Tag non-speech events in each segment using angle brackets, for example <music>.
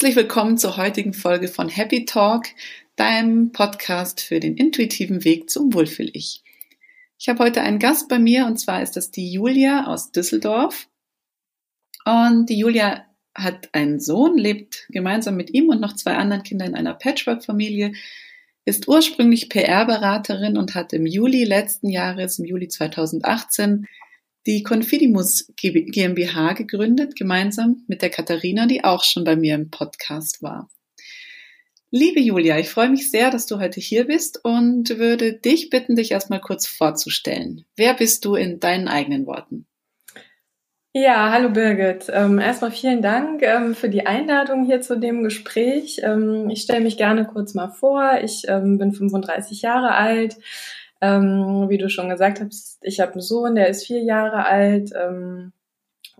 Herzlich willkommen zur heutigen Folge von Happy Talk, deinem Podcast für den intuitiven Weg zum Wohlfühl-Ich. Ich habe heute einen Gast bei mir und zwar ist das die Julia aus Düsseldorf. Und die Julia hat einen Sohn, lebt gemeinsam mit ihm und noch zwei anderen Kindern in einer Patchwork-Familie, ist ursprünglich PR-Beraterin und hat im Juli letzten Jahres, im Juli 2018, die Confidimus GmbH gegründet, gemeinsam mit der Katharina, die auch schon bei mir im Podcast war. Liebe Julia, ich freue mich sehr, dass du heute hier bist und würde dich bitten, dich erstmal kurz vorzustellen. Wer bist du in deinen eigenen Worten? Ja, hallo Birgit. Ähm, erstmal vielen Dank ähm, für die Einladung hier zu dem Gespräch. Ähm, ich stelle mich gerne kurz mal vor. Ich bin 35 Jahre alt, ähm, wie du schon gesagt hast, ich habe einen Sohn, der ist vier Jahre alt ähm,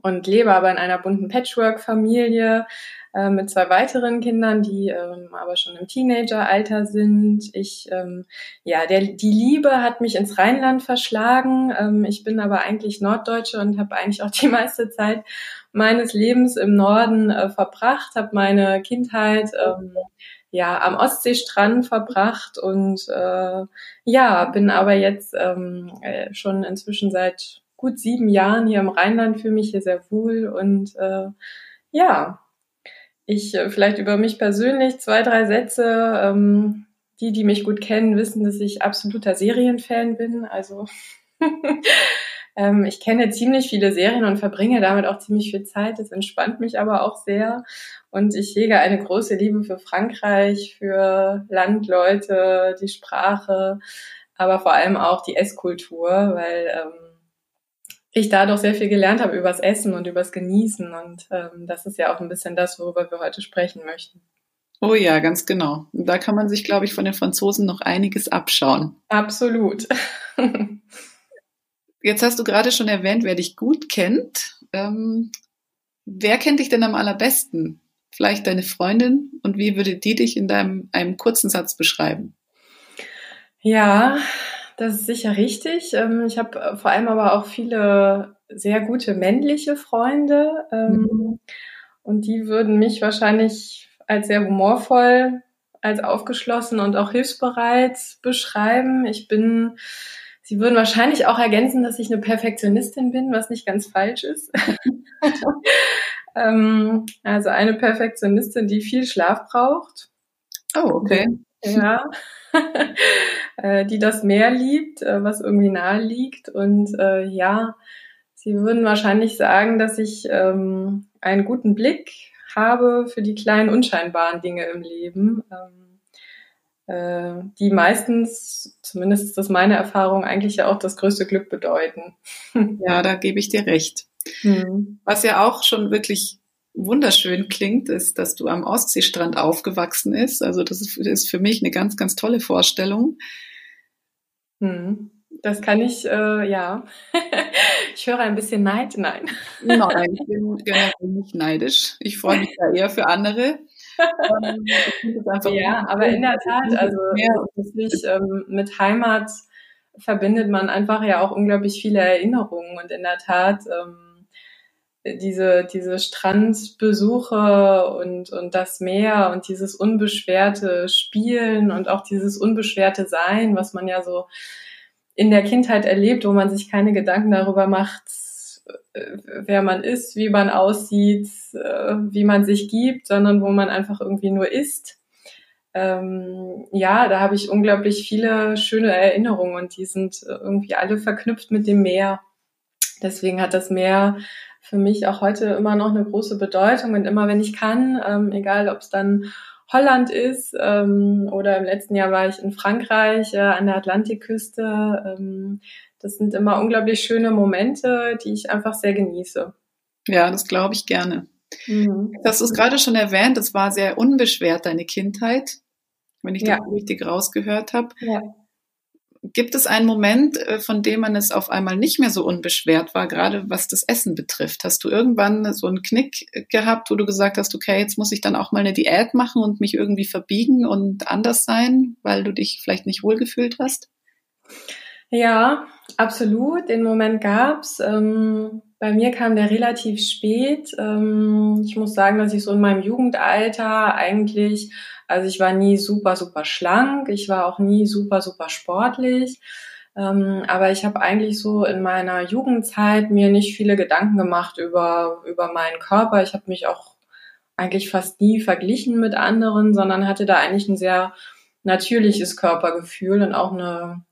und lebe aber in einer bunten Patchwork-Familie äh, mit zwei weiteren Kindern, die ähm, aber schon im Teenageralter sind. Ich, ähm, ja, der, die Liebe hat mich ins Rheinland verschlagen. Ähm, ich bin aber eigentlich Norddeutsche und habe eigentlich auch die meiste Zeit meines Lebens im Norden äh, verbracht, habe meine Kindheit ähm, ja am Ostseestrand verbracht und äh, ja bin aber jetzt ähm, äh, schon inzwischen seit gut sieben Jahren hier im Rheinland fühle mich hier sehr wohl und äh, ja ich äh, vielleicht über mich persönlich zwei drei Sätze ähm, die die mich gut kennen wissen dass ich absoluter Serienfan bin also <laughs> Ähm, ich kenne ziemlich viele Serien und verbringe damit auch ziemlich viel Zeit. Das entspannt mich aber auch sehr. Und ich hege eine große Liebe für Frankreich, für Landleute, die Sprache, aber vor allem auch die Esskultur, weil ähm, ich da doch sehr viel gelernt habe übers Essen und übers Genießen. Und ähm, das ist ja auch ein bisschen das, worüber wir heute sprechen möchten. Oh ja, ganz genau. Und da kann man sich, glaube ich, von den Franzosen noch einiges abschauen. Absolut. <laughs> Jetzt hast du gerade schon erwähnt, wer dich gut kennt. Ähm, wer kennt dich denn am allerbesten? Vielleicht deine Freundin und wie würde die dich in deinem einem kurzen Satz beschreiben? Ja, das ist sicher richtig. Ähm, ich habe vor allem aber auch viele sehr gute männliche Freunde ähm, mhm. und die würden mich wahrscheinlich als sehr humorvoll, als aufgeschlossen und auch hilfsbereit beschreiben. Ich bin Sie würden wahrscheinlich auch ergänzen, dass ich eine Perfektionistin bin, was nicht ganz falsch ist. <laughs> ähm, also eine Perfektionistin, die viel Schlaf braucht. Oh, okay. Ja. <laughs> Äh, die das Meer liebt, äh, was irgendwie nahe liegt. Und äh, ja, Sie würden wahrscheinlich sagen, dass ich ähm, einen guten Blick habe für die kleinen unscheinbaren Dinge im Leben. Ähm, äh, die meistens, zumindest ist das meine Erfahrung, eigentlich ja auch das größte Glück bedeuten. <laughs> Ja, da gebe ich dir recht. Mhm. Was ja auch schon wirklich wunderschön klingt, ist, dass du am Ostseestrand aufgewachsen ist. Also das ist, ist für mich eine ganz, ganz tolle Vorstellung. Mhm. Das kann ich, äh, ja. <laughs> ich höre ein bisschen Neid, nein. Nein, ich bin generell nicht neidisch. Ich freue mich da eher für andere. Ähm, ja, aber in der Tat, also wirklich ähm, mit Heimat verbindet man einfach ja auch unglaublich viele Erinnerungen und in der Tat ähm, diese diese Strandbesuche und und das Meer und dieses unbeschwerte Spielen und auch dieses unbeschwerte Sein, was man ja so in der Kindheit erlebt, wo man sich keine Gedanken darüber macht, wer man ist, wie man aussieht, äh, wie man sich gibt, sondern wo man einfach irgendwie nur ist. Ähm, ja, da habe ich unglaublich viele schöne Erinnerungen und die sind irgendwie alle verknüpft mit dem Meer. Deswegen hat das Meer für mich auch heute immer noch eine große Bedeutung und immer wenn ich kann, ähm, egal ob es dann Holland ist ähm, oder im letzten Jahr war ich in Frankreich äh, an der Atlantikküste, ähm, Das sind immer unglaublich schöne Momente, die ich einfach sehr genieße. Ja, das glaube ich gerne. Mhm. Das ist gerade schon erwähnt, es war sehr unbeschwert, deine Kindheit, wenn ich ja. das richtig rausgehört habe. Ja. Gibt es einen Moment, äh, von dem man es auf einmal nicht mehr so unbeschwert war, gerade was das Essen betrifft? Hast du irgendwann so einen Knick gehabt, wo du gesagt hast, okay, jetzt muss ich dann auch mal eine Diät machen und mich irgendwie verbiegen und anders sein, weil du dich vielleicht nicht wohlgefühlt hast? Ja, absolut. Den Moment gab's. Ähm, bei mir kam der relativ spät. Ähm, ich muss sagen, dass ich so in meinem Jugendalter eigentlich also ich war nie super, super schlank, ich war auch nie super, super sportlich. Ähm, aber ich habe eigentlich so in meiner Jugendzeit mir nicht viele Gedanken gemacht über, über meinen Körper. Ich habe mich auch eigentlich fast nie verglichen mit anderen, sondern hatte da eigentlich ein sehr natürliches Körpergefühl und auch eine,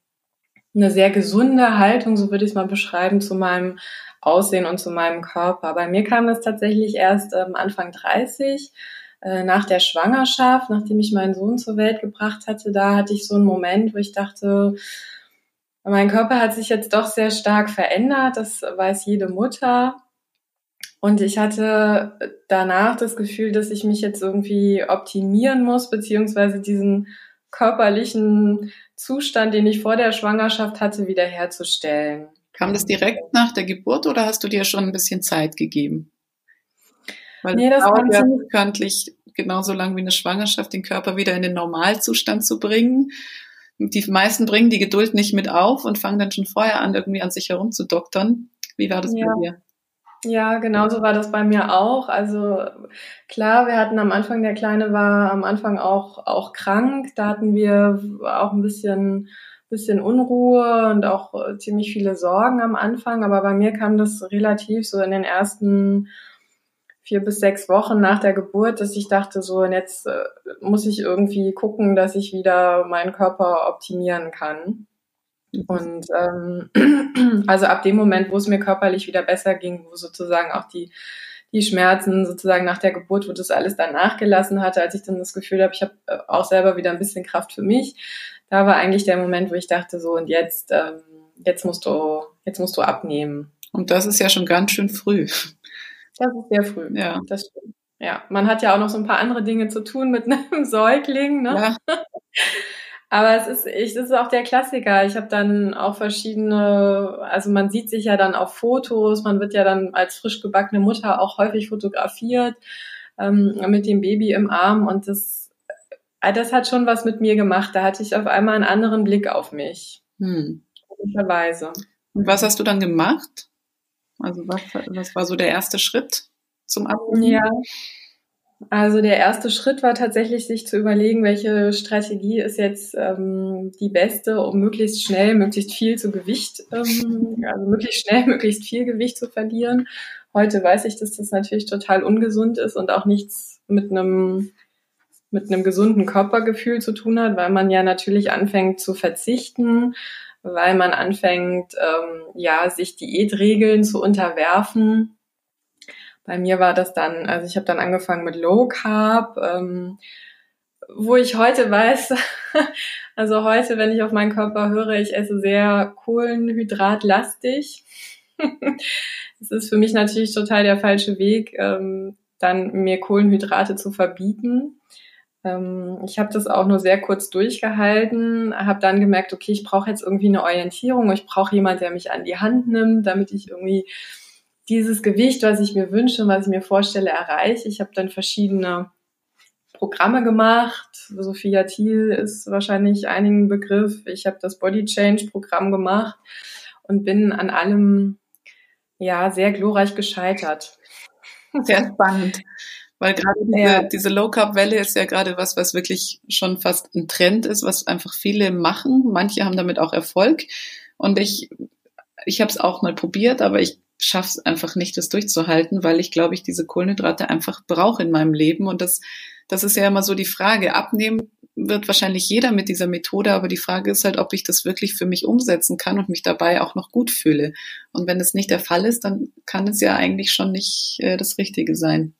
eine sehr gesunde Haltung, so würde ich es mal beschreiben, zu meinem Aussehen und zu meinem Körper. Bei mir kam das tatsächlich erst ähm, Anfang 30 äh, nach der Schwangerschaft, nachdem ich meinen Sohn zur Welt gebracht hatte, da hatte ich so einen Moment, wo ich dachte, mein Körper hat sich jetzt doch sehr stark verändert, das weiß jede Mutter. Und ich hatte danach das Gefühl, dass ich mich jetzt irgendwie optimieren muss, beziehungsweise diesen körperlichen Zustand, den ich vor der Schwangerschaft hatte, wiederherzustellen. Kam das direkt nach der Geburt oder hast du dir schon ein bisschen Zeit gegeben? Weil nee, das dauert ja bekanntlich genauso lang wie eine Schwangerschaft, den Körper wieder in den Normalzustand zu bringen. Die meisten bringen die Geduld nicht mit auf und fangen dann schon vorher an, irgendwie an sich herumzudoktern. Wie war das ja. bei dir? Ja, genau so war das bei mir auch. Also klar, wir hatten am Anfang, der Kleine war am Anfang auch, auch krank. Da hatten wir auch ein bisschen, bisschen Unruhe und auch ziemlich viele Sorgen am Anfang. Aber bei mir kam das relativ so in den ersten vier bis sechs Wochen nach der Geburt, dass ich dachte, so jetzt äh, muss ich irgendwie gucken, dass ich wieder meinen Körper optimieren kann. Mhm. Und ähm, <clears throat> also ab dem Moment, wo es mir körperlich wieder besser ging, wo sozusagen auch die die Schmerzen sozusagen nach der Geburt, wo das alles dann nachgelassen hatte, als ich dann das Gefühl habe, ich habe äh, auch selber wieder ein bisschen Kraft für mich. Da war eigentlich der Moment, wo ich dachte, so und jetzt, ähm, jetzt musst du, jetzt musst du abnehmen. Und das ist ja schon ganz schön früh. Das ist sehr früh. Ja. Das stimmt. Ja, man hat ja auch noch so ein paar andere Dinge zu tun mit <laughs> einem Säugling, ne? Ja. <laughs> Aber es ist, ich, das ist auch der Klassiker. Ich habe dann auch verschiedene, also man sieht sich ja dann auf Fotos, man wird ja dann als frisch gebackene Mutter auch häufig fotografiert ähm, mit dem Baby im Arm und das, äh, das hat schon was mit mir gemacht. Da hatte ich auf einmal einen anderen Blick auf mich. Hm. Und was hast du dann gemacht? Also was, was war so der erste Schritt zum Abnehmen? Ja. Also der erste Schritt war tatsächlich, sich zu überlegen, welche Strategie ist jetzt ähm, die beste, um möglichst schnell, möglichst viel zu Gewicht, ähm, <laughs> also möglichst schnell, <laughs> möglichst viel Gewicht zu verlieren. Heute weiß ich, dass das natürlich total ungesund ist und auch nichts mit einem mit einem gesunden Körpergefühl zu tun hat, weil man ja natürlich anfängt zu verzichten, weil man anfängt, ähm, ja, sich Diätregeln zu unterwerfen. Bei mir war das dann, also ich habe dann angefangen mit Low Carb, ähm, wo ich heute weiß, <laughs> also heute, wenn ich auf meinen Körper höre, ich esse sehr kohlenhydratlastig. <laughs> Es ist für mich natürlich total der falsche Weg, ähm, dann mir Kohlenhydrate zu verbieten. Ähm, ich habe das auch nur sehr kurz durchgehalten, habe dann gemerkt, okay, ich brauche jetzt irgendwie eine Orientierung, ich brauche jemand, der mich an die Hand nimmt, damit ich irgendwie dieses Gewicht, was ich mir wünsche, was ich mir vorstelle, erreiche. Ich habe dann verschiedene Programme gemacht. Sophia Thiel ist wahrscheinlich einigen Begriff. Ich habe das Body Change Programm gemacht und bin an allem ja sehr glorreich gescheitert. <laughs> Sehr spannend. Weil gerade diese, ja. diese Low-Carb-Welle ist ja gerade was, was wirklich schon fast ein Trend ist, was einfach viele machen. Manche haben damit auch Erfolg. Und ich, ich habe es auch mal probiert, aber ich schaffe es einfach nicht, das durchzuhalten, weil ich glaube, ich diese Kohlenhydrate einfach brauche in meinem Leben. Und das, das ist ja immer so die Frage. Abnehmen wird wahrscheinlich jeder mit dieser Methode, aber die Frage ist halt, ob ich das wirklich für mich umsetzen kann und mich dabei auch noch gut fühle. Und wenn es nicht der Fall ist, dann kann es ja eigentlich schon nicht äh, das Richtige sein.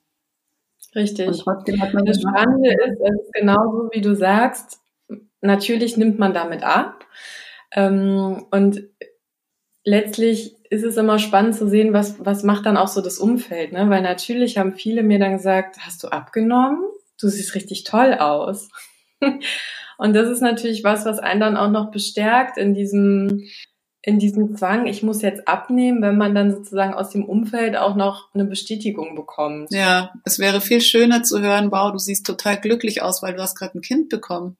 Richtig. Und trotzdem hat man das Spannende ist, es ist genauso wie du sagst, natürlich nimmt man damit ab. Ähm, und letztlich ist es immer spannend zu sehen, was, was macht dann auch so das Umfeld, ne? Weil natürlich haben viele mir dann gesagt, hast du abgenommen? Du siehst richtig toll aus. <laughs> Und das ist natürlich was, was einen dann auch noch bestärkt in diesem, in diesem Zwang, ich muss jetzt abnehmen, wenn man dann sozusagen aus dem Umfeld auch noch eine Bestätigung bekommt. Ja, es wäre viel schöner zu hören, wow, du siehst total glücklich aus, weil du hast gerade ein Kind bekommen.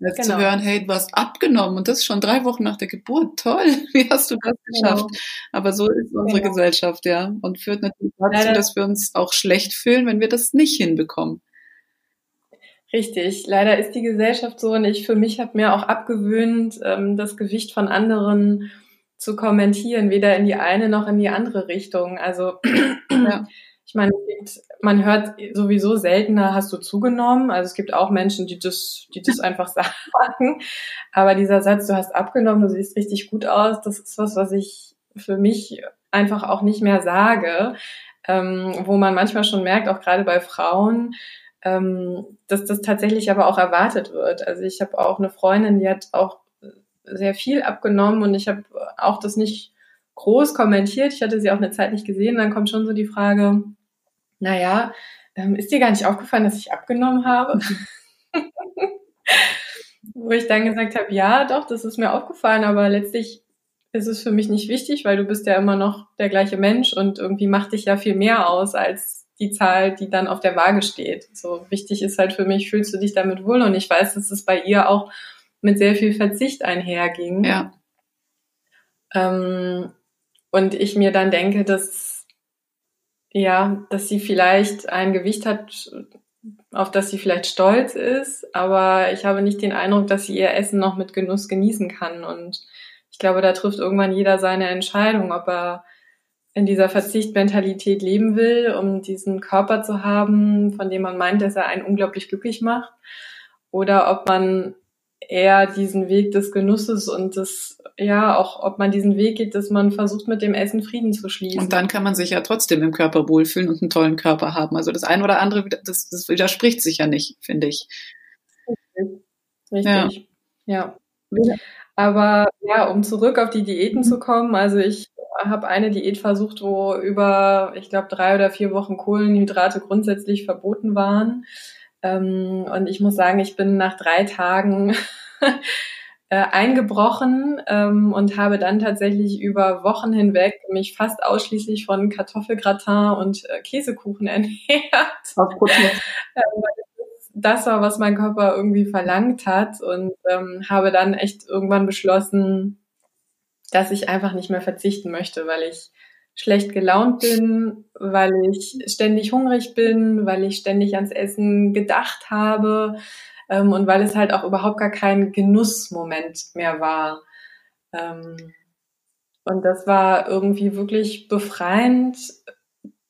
Jetzt genau. zu hören, hey, du hast abgenommen und das schon drei Wochen nach der Geburt. Toll, <laughs> wie hast du das geschafft? Genau. Aber so ist unsere genau. Gesellschaft, ja. Und führt natürlich dazu, dass wir uns auch schlecht fühlen, wenn wir das nicht hinbekommen. Richtig, leider ist die Gesellschaft so und ich für mich habe mir auch abgewöhnt, ähm, das Gewicht von anderen zu kommentieren, weder in die eine noch in die andere Richtung. Also <clears throat> ja. Ich meine, man hört sowieso seltener, hast du zugenommen. Also es gibt auch Menschen, die das, die das einfach <laughs> sagen. Aber dieser Satz, du hast abgenommen, du siehst richtig gut aus, das ist was, was ich für mich einfach auch nicht mehr sage. Ähm, wo man manchmal schon merkt, auch gerade bei Frauen, ähm, dass das tatsächlich aber auch erwartet wird. Also ich habe auch eine Freundin, die hat auch sehr viel abgenommen und ich habe auch das nicht groß kommentiert. Ich hatte sie auch eine Zeit nicht gesehen. Dann kommt schon so die Frage, naja, ähm, ist dir gar nicht aufgefallen, dass ich abgenommen habe? <laughs> Wo ich dann gesagt habe, ja, doch, das ist mir aufgefallen, aber letztlich ist es für mich nicht wichtig, weil du bist ja immer noch der gleiche Mensch und irgendwie macht dich ja viel mehr aus als die Zahl, die dann auf der Waage steht. So wichtig ist halt für mich, fühlst du dich damit wohl? Und ich weiß, dass es bei ihr auch mit sehr viel Verzicht einherging. Ja. Ähm, und ich mir dann denke, dass ja, dass sie vielleicht ein Gewicht hat, auf das sie vielleicht stolz ist, aber ich habe nicht den Eindruck, dass sie ihr Essen noch mit Genuss genießen kann. Und ich glaube, da trifft irgendwann jeder seine Entscheidung, ob er in dieser Verzichtmentalität leben will, um diesen Körper zu haben, von dem man meint, dass er einen unglaublich glücklich macht, oder ob man eher diesen Weg des Genusses und des, ja, auch ob man diesen Weg geht, dass man versucht, mit dem Essen Frieden zu schließen. Und dann kann man sich ja trotzdem im Körper wohlfühlen und einen tollen Körper haben. Also das eine oder andere, das, das widerspricht sich ja nicht, finde ich. Richtig. Ja. ja. Aber ja, um zurück auf die Diäten zu kommen, also ich habe eine Diät versucht, wo über, ich glaube, drei oder vier Wochen Kohlenhydrate grundsätzlich verboten waren. Ähm, und ich muss sagen, ich bin nach drei Tagen <laughs> äh, eingebrochen ähm, und habe dann tatsächlich über Wochen hinweg mich fast ausschließlich von Kartoffelgratin und äh, Käsekuchen <laughs> ernährt. Ähm, das war, was mein Körper irgendwie verlangt hat und ähm, habe dann echt irgendwann beschlossen, dass ich einfach nicht mehr verzichten möchte, weil ich schlecht gelaunt bin, weil ich ständig hungrig bin, weil ich ständig ans Essen gedacht habe ähm, und weil es halt auch überhaupt gar kein Genussmoment mehr war. Ähm, und das war irgendwie wirklich befreiend,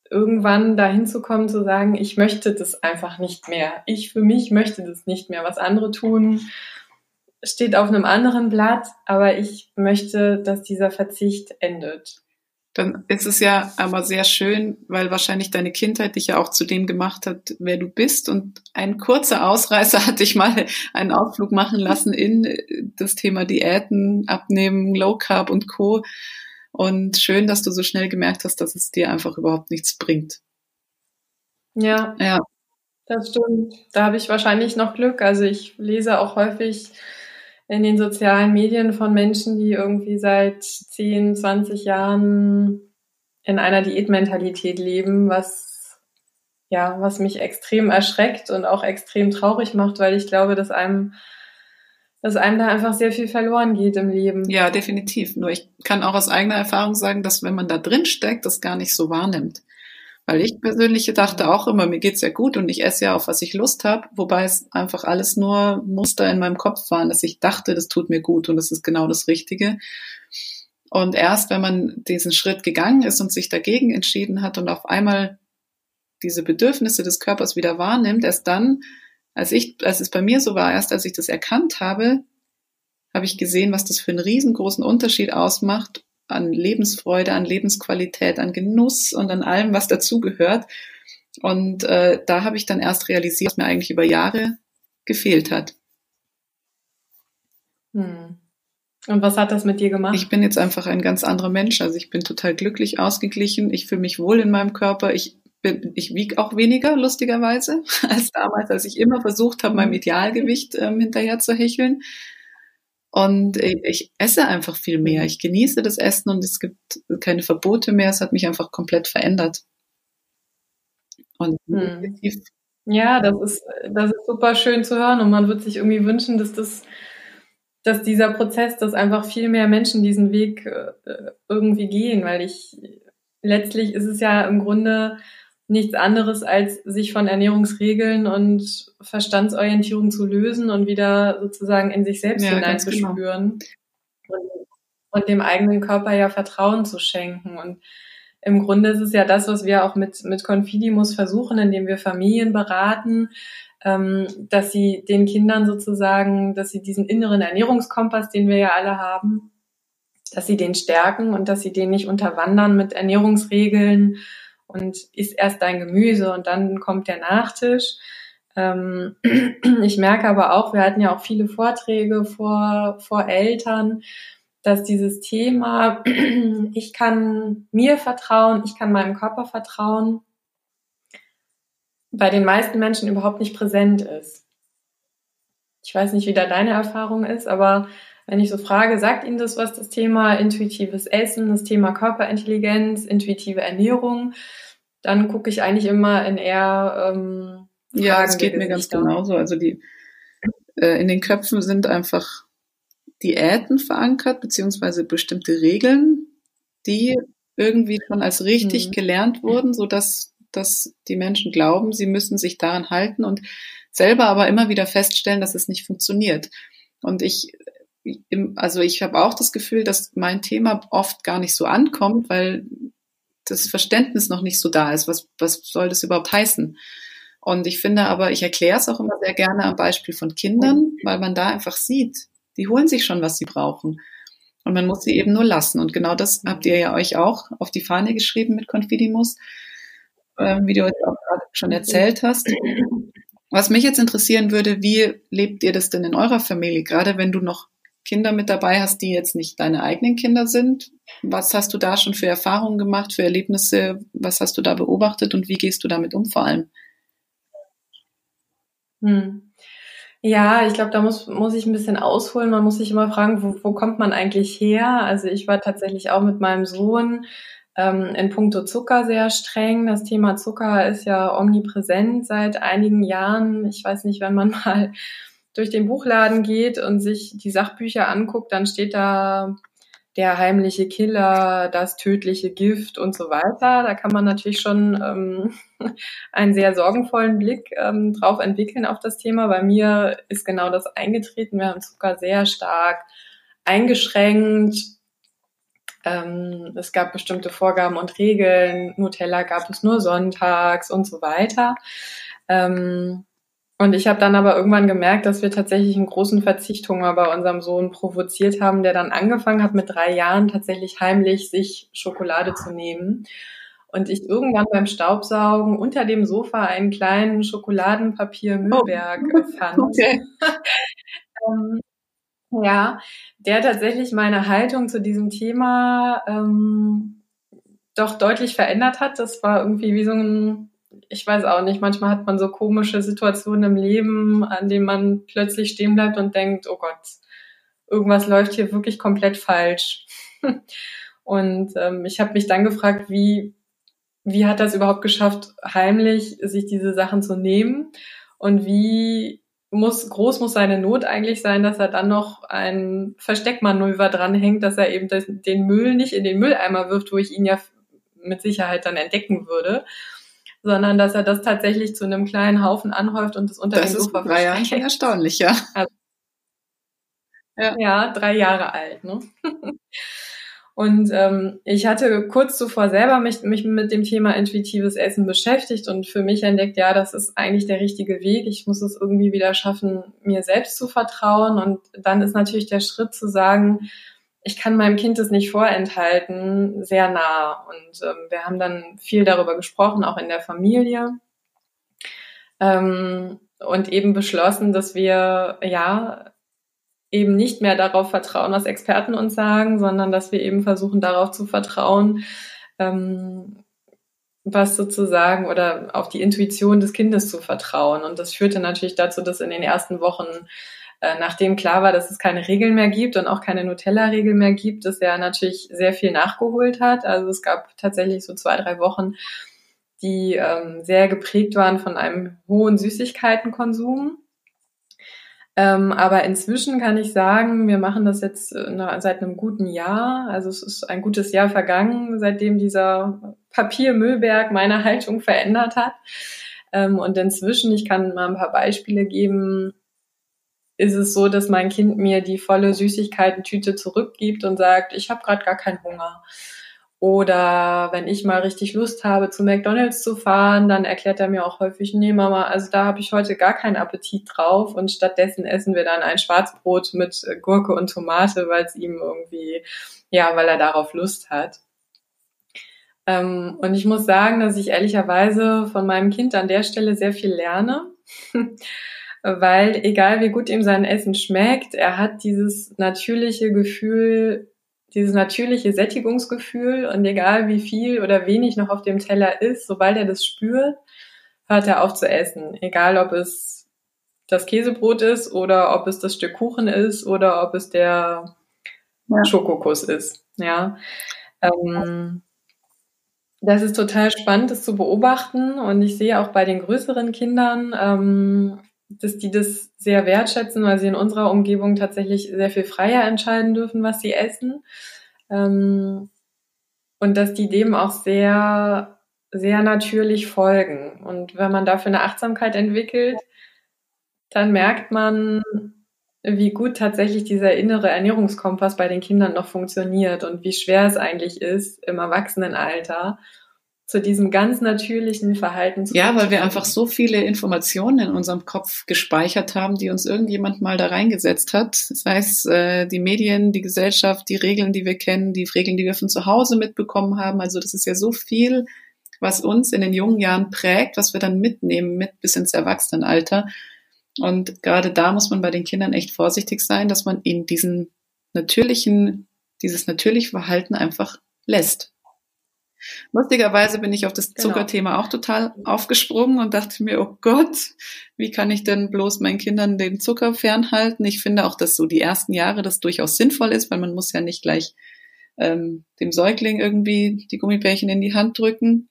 irgendwann dahin zu kommen, zu sagen, ich möchte das einfach nicht mehr. Ich für mich möchte das nicht mehr. Was andere tun, steht auf einem anderen Blatt, aber ich möchte, dass dieser Verzicht endet. Dann ist es ja aber sehr schön, weil wahrscheinlich deine Kindheit dich ja auch zu dem gemacht hat, wer du bist. Und ein kurzer Ausreißer <laughs> hat dich mal einen Ausflug machen lassen in das Thema Diäten, Abnehmen, Low Carb und Co. Und schön, dass du so schnell gemerkt hast, dass es dir einfach überhaupt nichts bringt. Ja. Ja. Das stimmt. Da habe ich wahrscheinlich noch Glück. Also ich lese auch häufig in den sozialen Medien von Menschen, die irgendwie seit 10, 20 Jahren in einer Diätmentalität leben, was ja, was mich extrem erschreckt und auch extrem traurig macht, weil ich glaube, dass einem dass einem da einfach sehr viel verloren geht im Leben. Ja, definitiv. Nur ich kann auch aus eigener Erfahrung sagen, dass wenn man da drin steckt, das gar nicht so wahrnimmt. Weil ich persönlich dachte auch immer, mir geht's ja gut und ich esse ja auf was ich Lust habe, wobei es einfach alles nur Muster in meinem Kopf waren, dass ich dachte, das tut mir gut und das ist genau das Richtige. Und erst wenn man diesen Schritt gegangen ist und sich dagegen entschieden hat und auf einmal diese Bedürfnisse des Körpers wieder wahrnimmt, erst dann, als ich, als es bei mir so war, erst als ich das erkannt habe, habe ich gesehen, was das für einen riesengroßen Unterschied ausmacht an Lebensfreude, an Lebensqualität, an Genuss und an allem, was dazugehört. Und äh, da habe ich dann erst realisiert, was mir eigentlich über Jahre gefehlt hat. Hm. Und was hat das mit dir gemacht? Ich bin jetzt einfach ein ganz anderer Mensch. Also ich bin total glücklich, ausgeglichen. Ich fühle mich wohl in meinem Körper. Ich bin, ich wiege auch weniger, lustigerweise, <laughs> als damals, als ich immer versucht habe, meinem Idealgewicht ähm, hinterher zu hecheln. Und ich, esse einfach viel mehr. Ich genieße das Essen und es gibt keine Verbote mehr. Es hat mich einfach komplett verändert. Und hm. ja, das ist, das ist super schön zu hören und man wird sich irgendwie wünschen, dass das, dass dieser Prozess, dass einfach viel mehr Menschen diesen Weg äh, irgendwie gehen, weil ich letztlich ist es ja im Grunde nichts anderes, als sich von Ernährungsregeln und Verstandsorientierung zu lösen und wieder sozusagen in sich selbst ja, hineinzuspüren genau. und, und, dem eigenen Körper ja Vertrauen zu schenken. Und im Grunde ist es ja das, was wir auch mit, mit Confidimus versuchen, indem wir Familien beraten, ähm, dass sie den Kindern sozusagen, dass sie diesen inneren Ernährungskompass, den wir ja alle haben, dass sie den stärken und dass sie den nicht unterwandern mit Ernährungsregeln und isst erst dein Gemüse und dann kommt der Nachtisch. Ähm, <clears throat> ich merke aber auch, wir hatten ja auch viele Vorträge vor, vor Eltern, dass dieses Thema, <clears throat> ich kann mir vertrauen, ich kann meinem Körper vertrauen, bei den meisten Menschen überhaupt nicht präsent ist. Ich weiß nicht, wie da deine Erfahrung ist, aber wenn ich so frage, sagt Ihnen das was, das Thema intuitives Essen, das Thema Körperintelligenz, intuitive Ernährung, dann gucke ich eigentlich immer in eher ähm, Ja, es geht mir ganz genauso. Also die äh, in den Köpfen sind einfach Diäten verankert, beziehungsweise bestimmte Regeln, die irgendwie schon als richtig mhm. gelernt wurden, so dass, dass die Menschen glauben, sie müssen sich daran halten und selber aber immer wieder feststellen, dass es nicht funktioniert. Und ich, also ich habe auch das Gefühl, dass mein Thema oft gar nicht so ankommt, weil das Verständnis noch nicht so da ist. Was, was soll das überhaupt heißen? Und ich finde aber, ich erkläre es auch immer sehr gerne am Beispiel von Kindern, weil man da einfach sieht, die holen sich schon, was sie brauchen. Und man muss sie eben nur lassen. Und genau das habt ihr ja euch auch auf die Fahne geschrieben mit Confidimus, äh, wie du jetzt auch gerade schon erzählt hast. Was mich jetzt interessieren würde, wie lebt ihr das denn in eurer Familie? Gerade wenn du noch Kinder mit dabei hast, die jetzt nicht deine eigenen Kinder sind. Was hast du da schon für Erfahrungen gemacht, für Erlebnisse? Was hast du da beobachtet und wie gehst du damit um vor allem? Hm. Ja, ich glaube, da muss, muss ich ein bisschen ausholen. Man muss sich immer fragen, wo, wo kommt man eigentlich her? Also ich war tatsächlich auch mit meinem Sohn ähm, in puncto Zucker sehr streng. Das Thema Zucker ist ja omnipräsent seit einigen Jahren. Ich weiß nicht, wenn man <laughs> mal durch den Buchladen geht und sich die Sachbücher anguckt, dann steht da der heimliche Killer, das tödliche Gift und so weiter. Da kann man natürlich schon ähm, <laughs> einen sehr sorgenvollen Blick ähm, drauf entwickeln auf das Thema. Bei mir ist genau das eingetreten. Wir haben Zucker sehr stark eingeschränkt. Ähm, es gab bestimmte Vorgaben und Regeln. Nutella gab es nur sonntags und so weiter. Ähm, und ich habe dann aber irgendwann gemerkt, dass wir tatsächlich einen großen Verzichthunger bei unserem Sohn provoziert haben, der dann angefangen hat, mit drei Jahren tatsächlich heimlich sich Schokolade zu nehmen. Und ich irgendwann beim Staubsaugen unter dem Sofa einen kleinen Schokoladenpapier-Müllberg oh. fand. <laughs> Okay. <laughs> ähm, ja, der tatsächlich meine Haltung zu diesem Thema ähm, doch deutlich verändert hat. Das war irgendwie wie so ein ich weiß auch nicht, manchmal hat man so komische Situationen im Leben, an denen man plötzlich stehen bleibt und denkt, oh Gott, irgendwas läuft hier wirklich komplett falsch. <laughs> und ähm, ich habe mich dann gefragt, wie, wie hat das überhaupt geschafft, heimlich sich diese Sachen zu nehmen? Und wie muss, groß muss seine Not eigentlich sein, dass er dann noch ein Versteckmanöver dranhängt, dass er eben das, den Müll nicht in den Mülleimer wirft, wo ich ihn ja mit Sicherheit dann entdecken würde, sondern dass er das tatsächlich zu einem kleinen Haufen anhäuft und das unter das dem Sofa Das ist schon erstaunlich, ja. Also, ja. ja, drei Jahre alt. Ne? Und ähm, ich hatte kurz zuvor selber mich, mich mit dem Thema intuitives Essen beschäftigt und für mich entdeckt, ja, das ist eigentlich der richtige Weg. Ich muss es irgendwie wieder schaffen, mir selbst zu vertrauen. Und dann ist natürlich der Schritt zu sagen, ich kann meinem Kind es nicht vorenthalten, sehr nah. Und ähm, wir haben dann viel darüber gesprochen, auch in der Familie. Ähm, und eben beschlossen, dass wir ja eben nicht mehr darauf vertrauen, was Experten uns sagen, sondern dass wir eben versuchen, darauf zu vertrauen, ähm, was sozusagen oder auf die Intuition des Kindes zu vertrauen. Und das führte natürlich dazu, dass in den ersten Wochen, nachdem klar war, dass es keine Regeln mehr gibt und auch keine Nutella-Regel mehr gibt, dass er natürlich sehr viel nachgeholt hat. Also es gab tatsächlich so zwei, drei Wochen, die ähm, sehr geprägt waren von einem hohen Süßigkeitenkonsum. Ähm, aber inzwischen kann ich sagen, wir machen das jetzt äh, seit einem guten Jahr. Also es ist ein gutes Jahr vergangen, seitdem dieser Papiermüllberg meine Haltung verändert hat. Ähm, und inzwischen, ich kann mal ein paar Beispiele geben, ist es so, dass mein Kind mir die volle Süßigkeiten-Tüte zurückgibt und sagt, ich habe gerade gar keinen Hunger. Oder wenn ich mal richtig Lust habe, zu McDonald's zu fahren, dann erklärt er mir auch häufig, nee Mama, also da habe ich heute gar keinen Appetit drauf und stattdessen essen wir dann ein Schwarzbrot mit Gurke und Tomate, weil es ihm irgendwie, ja, weil er darauf Lust hat. Ähm, und ich muss sagen, dass ich ehrlicherweise von meinem Kind an der Stelle sehr viel lerne. <laughs> weil egal wie gut ihm sein Essen schmeckt, er hat dieses natürliche Gefühl, dieses natürliche Sättigungsgefühl und egal wie viel oder wenig noch auf dem Teller ist, sobald er das spürt, hört er auf zu essen. Egal ob es das Käsebrot ist oder ob es das Stück Kuchen ist oder ob es der ja. Schokokuss ist. Ja. Ähm, das ist total spannend, das zu beobachten. Und ich sehe auch bei den größeren Kindern, ähm, dass die das sehr wertschätzen, weil sie in unserer Umgebung tatsächlich sehr viel freier entscheiden dürfen, was sie essen. Ähm, und dass die dem auch sehr, sehr natürlich folgen. Und wenn man dafür eine Achtsamkeit entwickelt, dann merkt man, wie gut tatsächlich dieser innere Ernährungskompass bei den Kindern noch funktioniert und wie schwer es eigentlich ist im Erwachsenenalter zu diesem ganz natürlichen Verhalten zu Ja, weil wir einfach so viele Informationen in unserem Kopf gespeichert haben, die uns irgendjemand mal da reingesetzt hat. Sei es äh, die Medien, die Gesellschaft, die Regeln, die wir kennen, die Regeln, die wir von zu Hause mitbekommen haben. Also das ist ja so viel, was uns in den jungen Jahren prägt, was wir dann mitnehmen mit bis ins Erwachsenenalter. Und gerade da muss man bei den Kindern echt vorsichtig sein, dass man ihnen diesen natürlichen, dieses natürliche Verhalten einfach lässt. Lustigerweise bin ich auf das genau. Zuckerthema auch total aufgesprungen und dachte mir, oh Gott, wie kann ich denn bloß meinen Kindern den Zucker fernhalten? Ich finde auch, dass so die ersten Jahre das durchaus sinnvoll ist, weil man muss ja nicht gleich ähm, dem Säugling irgendwie die Gummibärchen in die Hand drücken.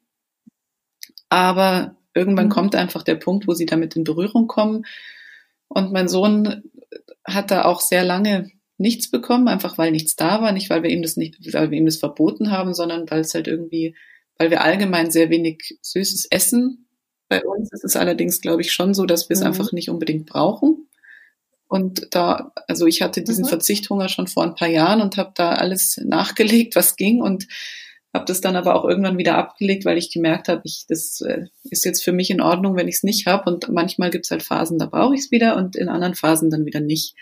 Aber irgendwann mhm. kommt einfach der Punkt, wo sie damit in Berührung kommen. Und mein Sohn hat da auch sehr lange nichts bekommen, einfach weil nichts da war, nicht weil wir ihm das nicht, weil wir ihm das verboten haben, sondern weil es halt irgendwie, weil wir allgemein sehr wenig süßes essen. Bei uns ist es allerdings, glaube ich, schon so, dass wir es mhm. einfach nicht unbedingt brauchen. Und da, also ich hatte diesen mhm. Verzichthunger schon vor ein paar Jahren und habe da alles nachgelegt, was ging und habe das dann aber auch irgendwann wieder abgelegt, weil ich gemerkt habe, ich das äh, ist jetzt für mich in Ordnung, wenn ich es nicht habe und manchmal gibt es halt Phasen, da brauche ich es wieder und in anderen Phasen dann wieder nicht.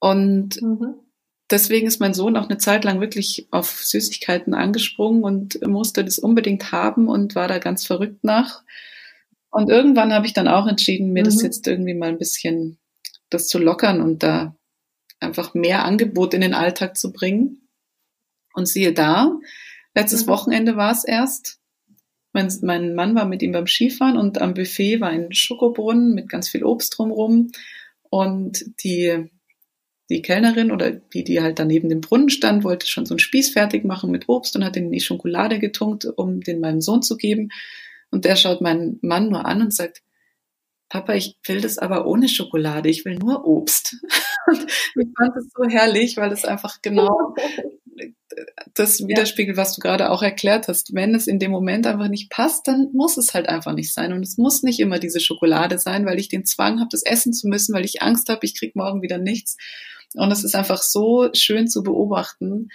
Und mhm. deswegen ist mein Sohn auch eine Zeit lang wirklich auf Süßigkeiten angesprungen und musste das unbedingt haben und war da ganz verrückt nach. Und irgendwann habe ich dann auch entschieden, mir mhm. das jetzt irgendwie mal ein bisschen das zu lockern und da einfach mehr Angebot in den Alltag zu bringen. Und siehe da, letztes mhm. Wochenende war es erst. Mein, mein Mann war mit ihm beim Skifahren und am Buffet war ein Schokobrunnen mit ganz viel Obst drumrum. Und die die Kellnerin oder die, die halt daneben dem Brunnen stand, wollte schon so einen Spieß fertig machen mit Obst und hat den in die Schokolade getunkt, um den meinem Sohn zu geben. Und der schaut meinen Mann nur an und sagt, Papa, ich will das aber ohne Schokolade, ich will nur Obst. <laughs> Und ich fand es so herrlich, weil es einfach genau das widerspiegelt, was du gerade auch erklärt hast. Wenn es in dem Moment einfach nicht passt, dann muss es halt einfach nicht sein. Und es muss nicht immer diese Schokolade sein, weil ich den Zwang habe, das essen zu müssen, weil ich Angst habe, ich krieg morgen wieder nichts. Und es ist einfach so schön zu beobachten,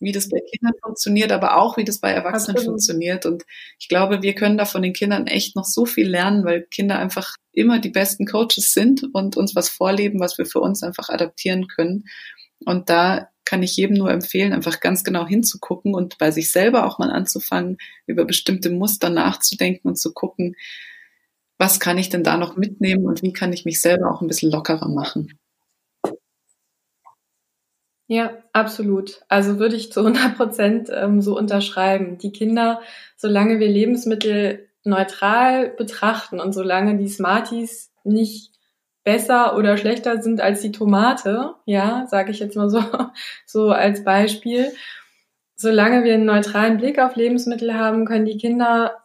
wie das bei Kindern funktioniert, aber auch wie das bei Erwachsenen Absolut. funktioniert. Und ich glaube, wir können da von den Kindern echt noch so viel lernen, weil Kinder einfach immer die besten Coaches sind und uns was vorleben, was wir für uns einfach adaptieren können. Und da kann ich jedem nur empfehlen, einfach ganz genau hinzugucken und bei sich selber auch mal anzufangen, über bestimmte Muster nachzudenken und zu gucken, was kann ich denn da noch mitnehmen und wie kann ich mich selber auch ein bisschen lockerer machen. Ja, absolut. Also würde ich zu 100 Prozent ähm, so unterschreiben. Die Kinder, solange wir Lebensmittel neutral betrachten und solange die Smarties nicht besser oder schlechter sind als die Tomate, ja, sage ich jetzt mal so, <laughs> so als Beispiel. Solange wir einen neutralen Blick auf Lebensmittel haben, können die Kinder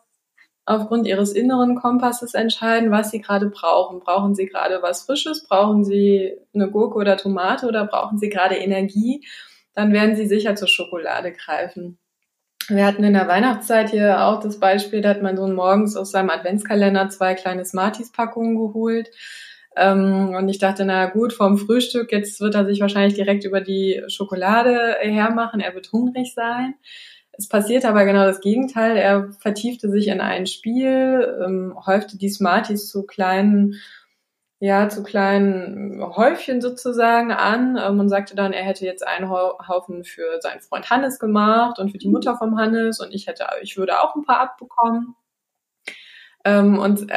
aufgrund ihres inneren Kompasses entscheiden, was sie gerade brauchen. Brauchen sie gerade was Frisches? Brauchen sie eine Gurke oder Tomate oder brauchen sie gerade Energie? Dann werden sie sicher zur Schokolade greifen. Wir hatten in der Weihnachtszeit hier auch das Beispiel, da hat mein Sohn morgens aus seinem Adventskalender zwei kleine Smarties-Packungen geholt. Ähm, und ich dachte, na gut, vorm Frühstück, jetzt wird er sich wahrscheinlich direkt über die Schokolade hermachen, er wird hungrig sein. Es passierte aber genau das Gegenteil. Er vertiefte sich in ein Spiel, ähm, häufte die Smarties zu kleinen, ja, zu kleinen Häufchen sozusagen an ähm, und sagte dann, er hätte jetzt einen Haufen für seinen Freund Hannes gemacht und für die Mutter vom Hannes und ich hätte, ich würde auch ein paar abbekommen. Ähm, und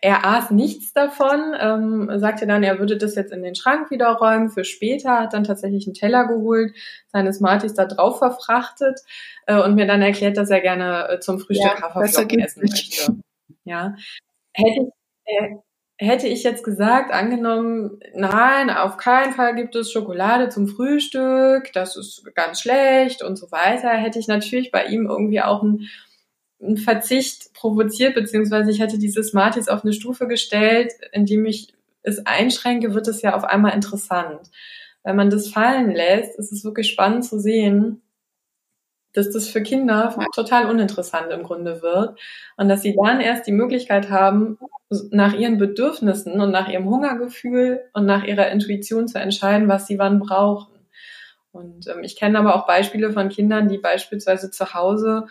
er aß nichts davon, ähm, sagte dann, er würde das jetzt in den Schrank wieder räumen für später, hat dann tatsächlich einen Teller geholt, seine Smarties da drauf verfrachtet äh, und mir dann erklärt, dass er gerne äh, zum Frühstück ja, Haferflocken essen möchte. Ja. Hätte ich, äh, hätte ich jetzt gesagt, angenommen, nein, auf keinen Fall gibt es Schokolade zum Frühstück, das ist ganz schlecht und so weiter, hätte ich natürlich bei ihm irgendwie auch ein einen Verzicht provoziert, beziehungsweise ich hätte diese Smarties auf eine Stufe gestellt, indem ich es einschränke, wird es ja auf einmal interessant. Wenn man das fallen lässt, ist es wirklich spannend zu sehen, dass das für Kinder total uninteressant im Grunde wird und dass sie dann erst die Möglichkeit haben, nach ihren Bedürfnissen und nach ihrem Hungergefühl und nach ihrer Intuition zu entscheiden, was sie wann brauchen. Und ähm, ich kenne aber auch Beispiele von Kindern, die beispielsweise zu Hause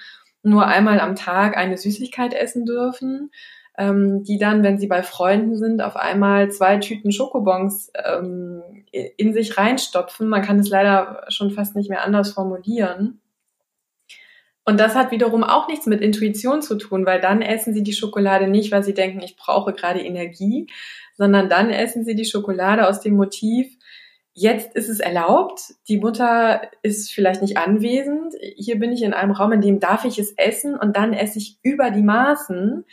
nur einmal am Tag eine Süßigkeit essen dürfen, ähm, die dann, wenn sie bei Freunden sind, auf einmal zwei Tüten Schokobons ähm, in sich reinstopfen. Man kann es leider schon fast nicht mehr anders formulieren. Und das hat wiederum auch nichts mit Intuition zu tun, weil dann essen sie die Schokolade nicht, weil sie denken, ich brauche gerade Energie, sondern dann essen sie die Schokolade aus dem Motiv, Jetzt ist es erlaubt. Die Mutter ist vielleicht nicht anwesend. Hier bin ich in einem Raum, in dem darf ich es essen und dann esse ich über die Maßen.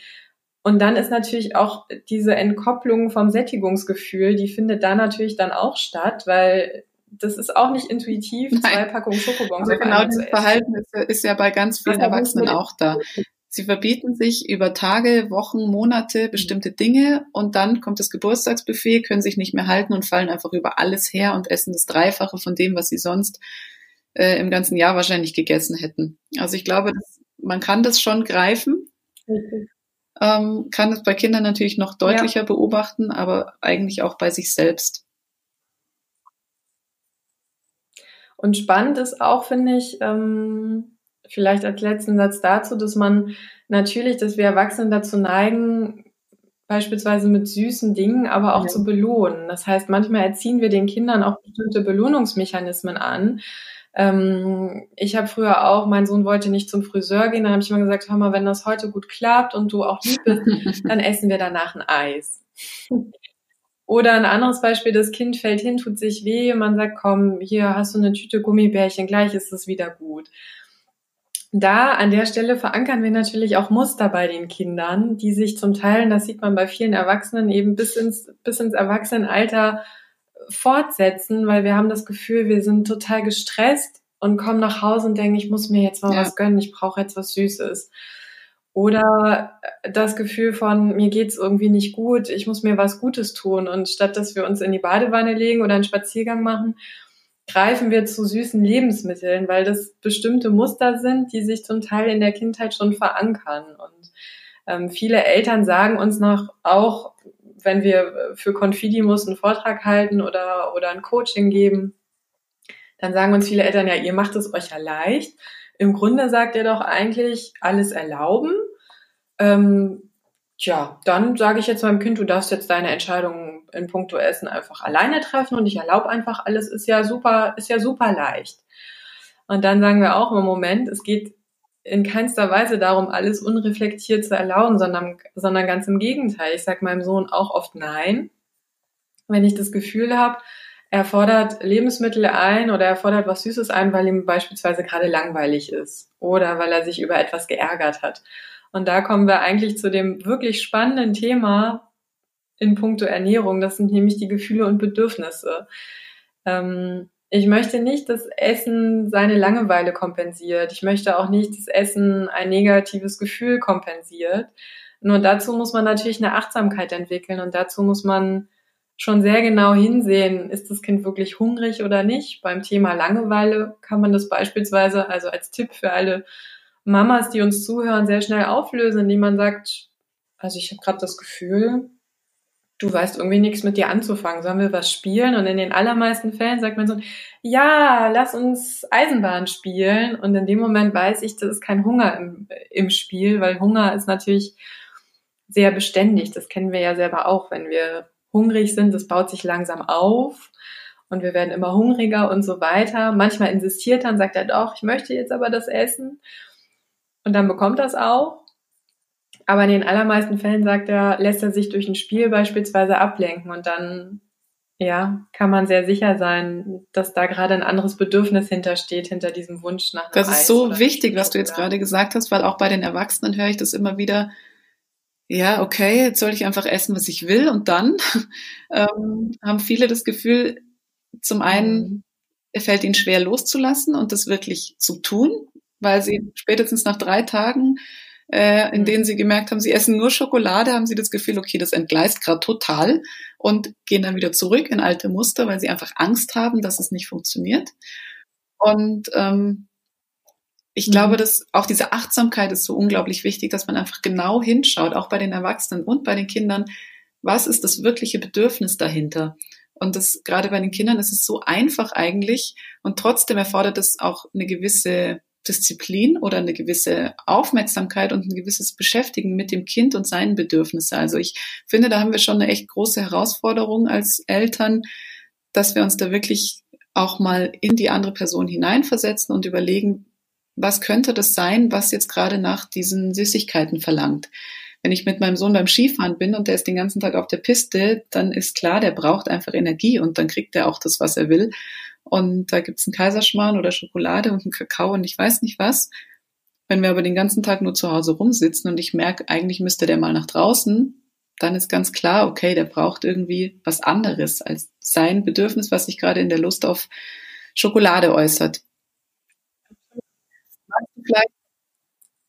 Und dann ist natürlich auch diese Entkopplung vom Sättigungsgefühl, die findet da natürlich dann auch statt, weil das ist auch nicht intuitiv, Nein. zwei Packungen Schokobons. Aber genau das Verhalten ist, ist, ja bei ganz vielen Erwachsenen auch da. Sie verbieten sich über Tage, Wochen, Monate bestimmte Dinge und dann kommt das Geburtstagsbuffet, können sich nicht mehr halten und fallen einfach über alles her und essen das Dreifache von dem, was sie sonst äh, im ganzen Jahr wahrscheinlich gegessen hätten. Also ich glaube, das, man kann das schon greifen, okay. ähm, kann es bei Kindern natürlich noch deutlicher ja. beobachten, aber eigentlich auch bei sich selbst. Und spannend ist auch, finde ich, ähm vielleicht als letzten Satz dazu, dass man natürlich, dass wir Erwachsene dazu neigen, beispielsweise mit süßen Dingen, aber auch ja. zu belohnen. Das heißt, manchmal erziehen wir den Kindern auch bestimmte Belohnungsmechanismen an. Ähm, ich habe früher auch, mein Sohn wollte nicht zum Friseur gehen, dann habe ich immer gesagt, hör mal, wenn das heute gut klappt und du auch lieb bist, <laughs> dann essen wir danach ein Eis. Oder ein anderes Beispiel, das Kind fällt hin, tut sich weh, man sagt, komm, hier hast du eine Tüte Gummibärchen, gleich ist es wieder gut da an der Stelle verankern wir natürlich auch Muster bei den Kindern, die sich zum Teil, das sieht man bei vielen Erwachsenen eben bis ins, bis ins Erwachsenenalter fortsetzen, weil wir haben das Gefühl, wir sind total gestresst und kommen nach Hause und denken, ich muss mir jetzt mal ja. was gönnen, ich brauche jetzt was Süßes. Oder das Gefühl von, mir geht's irgendwie nicht gut, ich muss mir was Gutes tun. Und statt dass wir uns in die Badewanne legen oder einen Spaziergang machen, greifen wir zu süßen Lebensmitteln, weil das bestimmte Muster sind, die sich zum Teil in der Kindheit schon verankern. Und ähm, viele Eltern sagen uns noch auch, wenn wir für Confidimus einen Vortrag halten oder, oder ein Coaching geben, dann sagen uns viele Eltern, ja, ihr macht es euch ja leicht. Im Grunde sagt ihr doch eigentlich alles erlauben. Ähm, tja, dann sage ich jetzt meinem Kind, du darfst jetzt deine Entscheidung in puncto Essen einfach alleine treffen und ich erlaube einfach alles, ist ja super, ist ja super leicht. Und dann sagen wir auch im Moment, es geht in keinster Weise darum, alles unreflektiert zu erlauben, sondern, sondern ganz im Gegenteil. Ich sage meinem Sohn auch oft Nein, wenn ich das Gefühl habe, er fordert Lebensmittel ein oder er fordert was Süßes ein, weil ihm beispielsweise gerade langweilig ist oder weil er sich über etwas geärgert hat. Und da kommen wir eigentlich zu dem wirklich spannenden Thema in puncto Ernährung. Das sind nämlich die Gefühle und Bedürfnisse. Ähm, ich möchte nicht, dass Essen seine Langeweile kompensiert. Ich möchte auch nicht, dass Essen ein negatives Gefühl kompensiert. Nur dazu muss man natürlich eine Achtsamkeit entwickeln und dazu muss man schon sehr genau hinsehen, ist das Kind wirklich hungrig oder nicht. Beim Thema Langeweile kann man das beispielsweise, also als Tipp für alle Mamas, die uns zuhören, sehr schnell auflösen, indem man sagt, also ich habe gerade das Gefühl, du weißt irgendwie nichts mit dir anzufangen, sollen wir was spielen? Und in den allermeisten Fällen sagt man so, ja, lass uns Eisenbahn spielen. Und in dem Moment weiß ich, das ist kein Hunger im, im Spiel, weil Hunger ist natürlich sehr beständig. Das kennen wir ja selber auch, wenn wir hungrig sind, das baut sich langsam auf und wir werden immer hungriger und so weiter. Manchmal insistiert er und sagt er doch, ich möchte jetzt aber das essen. Und dann bekommt er es auch. Aber in den allermeisten Fällen sagt er, lässt er sich durch ein Spiel beispielsweise ablenken und dann ja, kann man sehr sicher sein, dass da gerade ein anderes Bedürfnis hintersteht, hinter diesem Wunsch nach einem Das ist Eis so wichtig, was du jetzt gerade gesagt hast, weil auch bei den Erwachsenen höre ich das immer wieder, ja, okay, jetzt soll ich einfach essen, was ich will. Und dann <laughs> ähm, haben viele das Gefühl, zum einen mhm. fällt ihnen schwer loszulassen und das wirklich zu tun, weil sie spätestens nach drei Tagen, äh, in mhm. denen sie gemerkt haben, sie essen nur Schokolade, haben sie das Gefühl, okay, das entgleist gerade total und gehen dann wieder zurück in alte Muster, weil sie einfach Angst haben, dass es nicht funktioniert. Und ähm, ich mhm. glaube, dass auch diese Achtsamkeit ist so unglaublich wichtig, dass man einfach genau hinschaut, auch bei den Erwachsenen und bei den Kindern, was ist das wirkliche Bedürfnis dahinter? Und das gerade bei den Kindern ist es so einfach eigentlich und trotzdem erfordert es auch eine gewisse Disziplin oder eine gewisse Aufmerksamkeit und ein gewisses Beschäftigen mit dem Kind und seinen Bedürfnissen. Also ich finde, da haben wir schon eine echt große Herausforderung als Eltern, dass wir uns da wirklich auch mal in die andere Person hineinversetzen und überlegen, was könnte das sein, was jetzt gerade nach diesen Süßigkeiten verlangt? Wenn ich mit meinem Sohn beim Skifahren bin und der ist den ganzen Tag auf der Piste, dann ist klar, der braucht einfach Energie und dann kriegt er auch das, was er will. Und da gibt's einen Kaiserschmarrn oder Schokolade und einen Kakao und ich weiß nicht was. Wenn wir aber den ganzen Tag nur zu Hause rumsitzen und ich merke, eigentlich müsste der mal nach draußen, dann ist ganz klar, okay, der braucht irgendwie was anderes als sein Bedürfnis, was sich gerade in der Lust auf Schokolade äußert.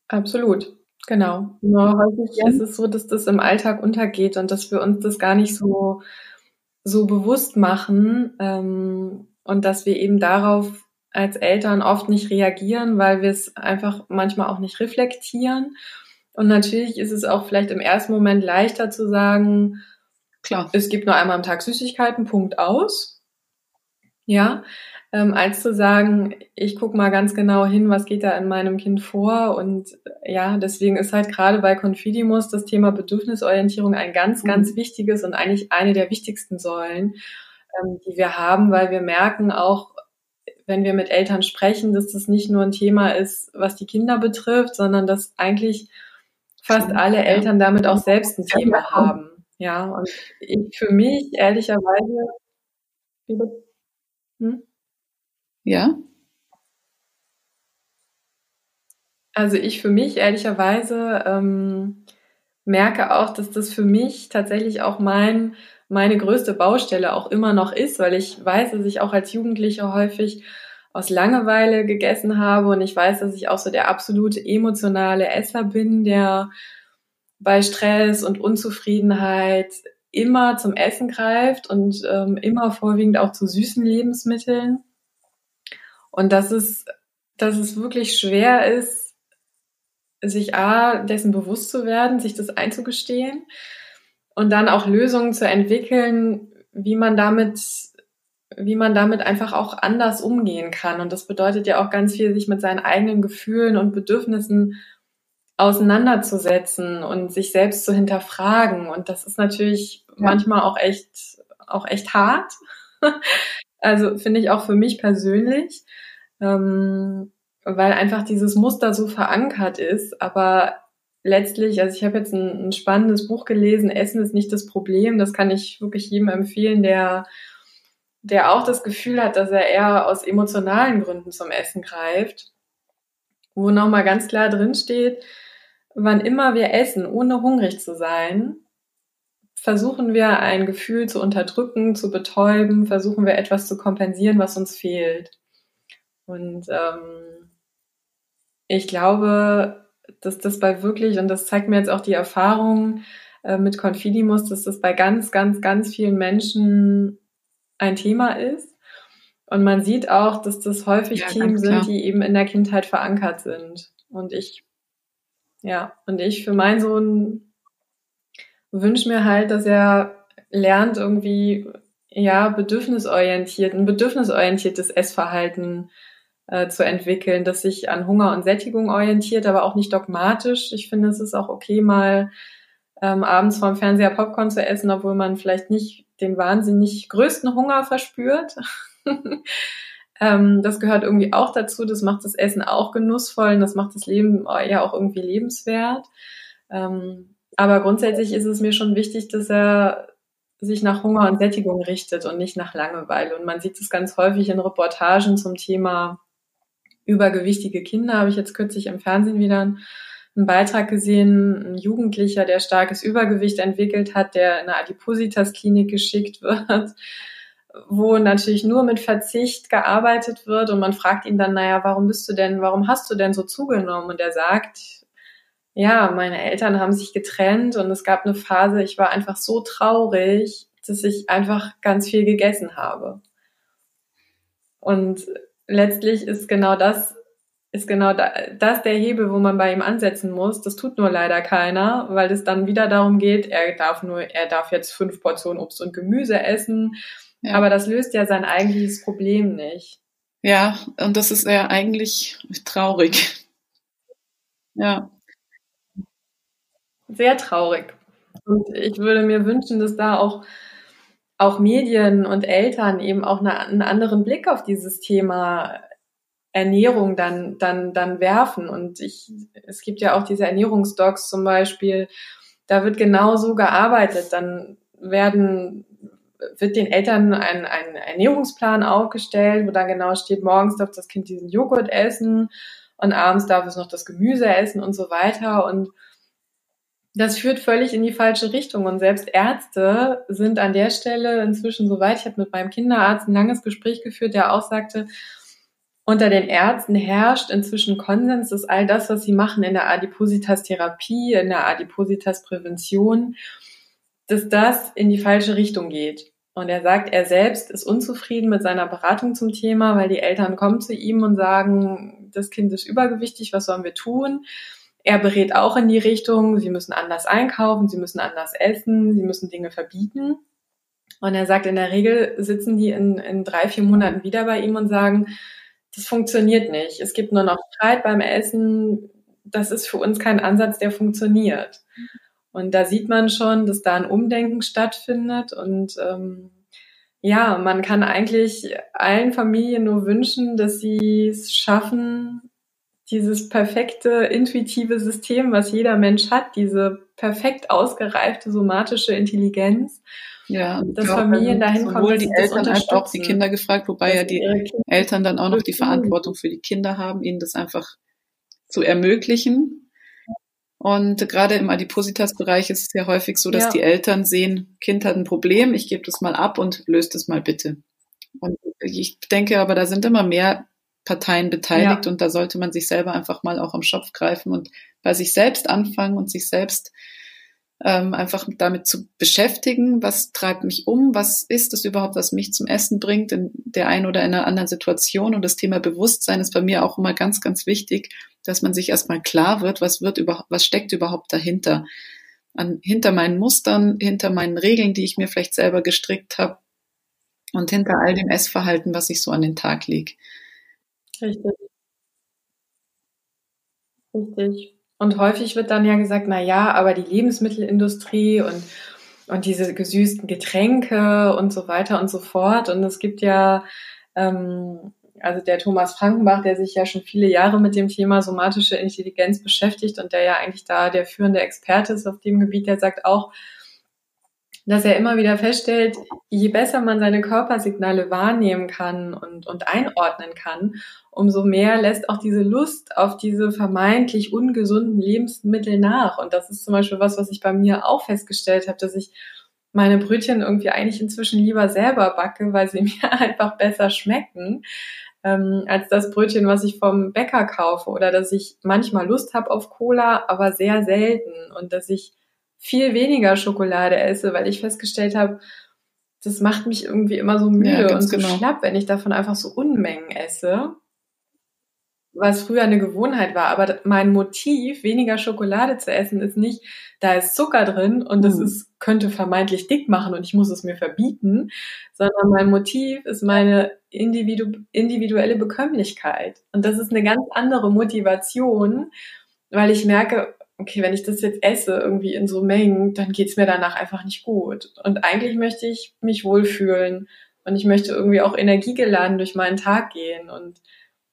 Absolut, genau. Nur häufig ja. ist es so, dass das im Alltag untergeht und dass wir uns das gar nicht so, so bewusst machen ähm, und dass wir eben darauf als Eltern oft nicht reagieren, weil wir es einfach manchmal auch nicht reflektieren. Und natürlich ist es auch vielleicht im ersten Moment leichter zu sagen, klar, es gibt nur einmal am Tag Süßigkeiten, Punkt aus. Ja, ähm, als zu sagen, ich gucke mal ganz genau hin, was geht da in meinem Kind vor. Und ja, deswegen ist halt gerade bei Confidimus das Thema Bedürfnisorientierung ein ganz, mhm. ganz wichtiges und eigentlich eine der wichtigsten Säulen, ähm, die wir haben, weil wir merken auch, wenn wir mit Eltern sprechen, dass das nicht nur ein Thema ist, was die Kinder betrifft, sondern dass eigentlich fast alle Eltern damit auch selbst ein Thema haben. Ja, und ich für mich ehrlicherweise, hm? Ja? Also ich für mich ehrlicherweise ähm, merke auch, dass das für mich tatsächlich auch mein, meine größte Baustelle auch immer noch ist, weil ich weiß, dass ich auch als Jugendliche häufig aus Langeweile gegessen habe und ich weiß, dass ich auch so der absolute emotionale Esser bin, der bei Stress und Unzufriedenheit immer zum Essen greift und ähm, immer vorwiegend auch zu süßen Lebensmitteln. Und dass es, dass es wirklich schwer ist, sich A, dessen bewusst zu werden, sich das einzugestehen und dann auch Lösungen zu entwickeln, wie man damit, wie man damit einfach auch anders umgehen kann. Und das bedeutet ja auch ganz viel, sich mit seinen eigenen Gefühlen und Bedürfnissen auseinanderzusetzen und sich selbst zu hinterfragen. Und das ist natürlich ja. manchmal auch echt, auch echt hart. <laughs> also finde ich auch für mich persönlich ähm, weil einfach dieses Muster so verankert ist. Aber letztlich, also ich habe jetzt ein, ein, spannendes Buch gelesen, Essen ist nicht das Problem. Das kann ich wirklich jedem empfehlen, der der auch das Gefühl hat, dass er eher aus emotionalen Gründen zum Essen greift, wo nochmal ganz klar drin steht, wann immer wir essen, ohne hungrig zu sein, versuchen wir ein Gefühl zu unterdrücken, zu betäuben, versuchen wir etwas zu kompensieren, was uns fehlt. Und ähm, ich glaube, dass das bei wirklich, und das zeigt mir jetzt auch die Erfahrung äh, mit Confidimus, dass das bei ganz, ganz, ganz vielen Menschen ein Thema ist. Und man sieht auch, dass das häufig ja, Themen sind, die eben in der Kindheit verankert sind. Und ich, ja, und ich für meinen Sohn wünsche mir halt, dass er lernt, irgendwie, ja, bedürfnisorientiert, ein bedürfnisorientiertes Essverhalten äh, zu entwickeln, das sich an Hunger und Sättigung orientiert, aber auch nicht dogmatisch. Ich finde, es ist auch okay, mal ähm, abends vorm Fernseher Popcorn zu essen, obwohl man vielleicht nicht den wahnsinnig größten Hunger verspürt. <laughs> ähm, das gehört irgendwie auch dazu. Das macht das Essen auch genussvoll und das macht das Leben ja auch irgendwie lebenswert. Ähm, aber grundsätzlich ist es mir schon wichtig, dass er sich nach Hunger und Sättigung richtet und nicht nach Langeweile. Und man sieht es ganz häufig in Reportagen zum Thema übergewichtige Kinder. Habe ich jetzt kürzlich im Fernsehen wieder einen, Beitrag gesehen, ein Jugendlicher, der starkes Übergewicht entwickelt hat, der in eine Adipositas-Klinik geschickt wird, wo natürlich nur mit Verzicht gearbeitet wird und man fragt ihn dann, naja, warum bist du denn, warum hast du denn so zugenommen? Und er sagt, ja, meine Eltern haben sich getrennt und es gab eine Phase, ich war einfach so traurig, dass ich einfach ganz viel gegessen habe. Und letztlich ist genau das, ist genau das der Hebel, wo man bei ihm ansetzen muss. Das tut nur leider keiner, weil es dann wieder darum geht, er darf nur, er darf jetzt fünf Portionen Obst und Gemüse essen. Ja. Aber das löst ja sein eigentliches Problem nicht. Ja, und das ist ja eigentlich traurig. Ja. Sehr traurig. Und ich würde mir wünschen, dass da auch auch Medien und Eltern eben auch eine, einen anderen Blick auf dieses Thema Ernährung dann, dann, dann werfen. Und ich, es gibt ja auch diese Ernährungsdocs zum Beispiel, da wird genau so gearbeitet. Dann werden, wird den Eltern ein, ein Ernährungsplan aufgestellt, wo dann genau steht, morgens darf das Kind diesen Joghurt essen und abends darf es noch das Gemüse essen und so weiter. Und das führt völlig in die falsche Richtung. Und selbst Ärzte sind an der Stelle inzwischen so weit. Ich habe mit meinem Kinderarzt ein langes Gespräch geführt, der auch sagte, unter den Ärzten herrscht inzwischen Konsens, dass all das, was sie machen in der Adipositas-Therapie, in der Adipositas-Prävention, dass das in die falsche Richtung geht. Und er sagt, er selbst ist unzufrieden mit seiner Beratung zum Thema, weil die Eltern kommen zu ihm und sagen, das Kind ist übergewichtig, was sollen wir tun? Er berät auch in die Richtung, sie müssen anders einkaufen, sie müssen anders essen, sie müssen Dinge verbieten. Und er sagt, in der Regel sitzen die in, in drei, vier Monaten wieder bei ihm und sagen, das funktioniert nicht. Es gibt nur noch Streit beim Essen. Das ist für uns kein Ansatz, der funktioniert. Und da sieht man schon, dass da ein Umdenken stattfindet. Und ähm, ja, man kann eigentlich allen Familien nur wünschen, dass sie es schaffen, dieses perfekte intuitive System, was jeder Mensch hat, diese perfekt ausgereifte somatische Intelligenz, ja, dass Familien dahin kommen, sowohl die Eltern als auch die Kinder gefragt, wobei ja die Eltern dann auch noch die Verantwortung für die Kinder haben, ihnen das einfach zu ermöglichen. Und gerade im Adipositas-Bereich ist es ja häufig so, dass ja. die Eltern sehen, Kind hat ein Problem, ich gebe das mal ab und löst es mal bitte. Und ich denke aber, da sind immer mehr Parteien beteiligt ja. und da sollte man sich selber einfach mal auch am Schopf greifen und bei sich selbst anfangen und sich selbst ähm, einfach damit zu beschäftigen, was treibt mich um, was ist es überhaupt, was mich zum Essen bringt in der einen oder in einer anderen Situation. Und das Thema Bewusstsein ist bei mir auch immer ganz, ganz wichtig, dass man sich erstmal klar wird, was wird überhaupt, was steckt überhaupt dahinter. An, hinter meinen Mustern, hinter meinen Regeln, die ich mir vielleicht selber gestrickt habe und hinter all dem Essverhalten, was ich so an den Tag lege. Richtig. Richtig. Und häufig wird dann ja gesagt, na ja, aber die Lebensmittelindustrie und, und diese gesüßten Getränke und so weiter und so fort. Und es gibt ja, ähm, also der Thomas Frankenbach, der sich ja schon viele Jahre mit dem Thema somatische Intelligenz beschäftigt und der ja eigentlich da der führende Experte ist auf dem Gebiet, der sagt auch, dass er immer wieder feststellt, je besser man seine Körpersignale wahrnehmen kann und, und einordnen kann, umso mehr lässt auch diese Lust auf diese vermeintlich ungesunden Lebensmittel nach. Und das ist zum Beispiel was, was ich bei mir auch festgestellt habe, dass ich meine Brötchen irgendwie eigentlich inzwischen lieber selber backe, weil sie <laughs> mir einfach besser schmecken, ähm, als das Brötchen, was ich vom Bäcker kaufe. Oder dass ich manchmal Lust habe auf Cola, aber sehr selten. Und dass ich viel weniger Schokolade esse, weil ich festgestellt habe, das macht mich irgendwie immer so müde ja, und so genau. schlapp, wenn ich davon einfach so Unmengen esse was früher eine Gewohnheit war. Aber mein Motiv, weniger Schokolade zu essen, ist nicht, da ist Zucker drin und das mhm. ist, könnte vermeintlich dick machen und ich muss es mir verbieten, sondern mein Motiv ist meine individu individuelle Bekömmlichkeit. Und das ist eine ganz andere Motivation, weil ich merke, okay, wenn ich das jetzt esse, irgendwie in so Mengen, dann geht's mir danach einfach nicht gut. Und eigentlich möchte ich mich wohlfühlen und ich möchte irgendwie auch energiegeladen durch meinen Tag gehen und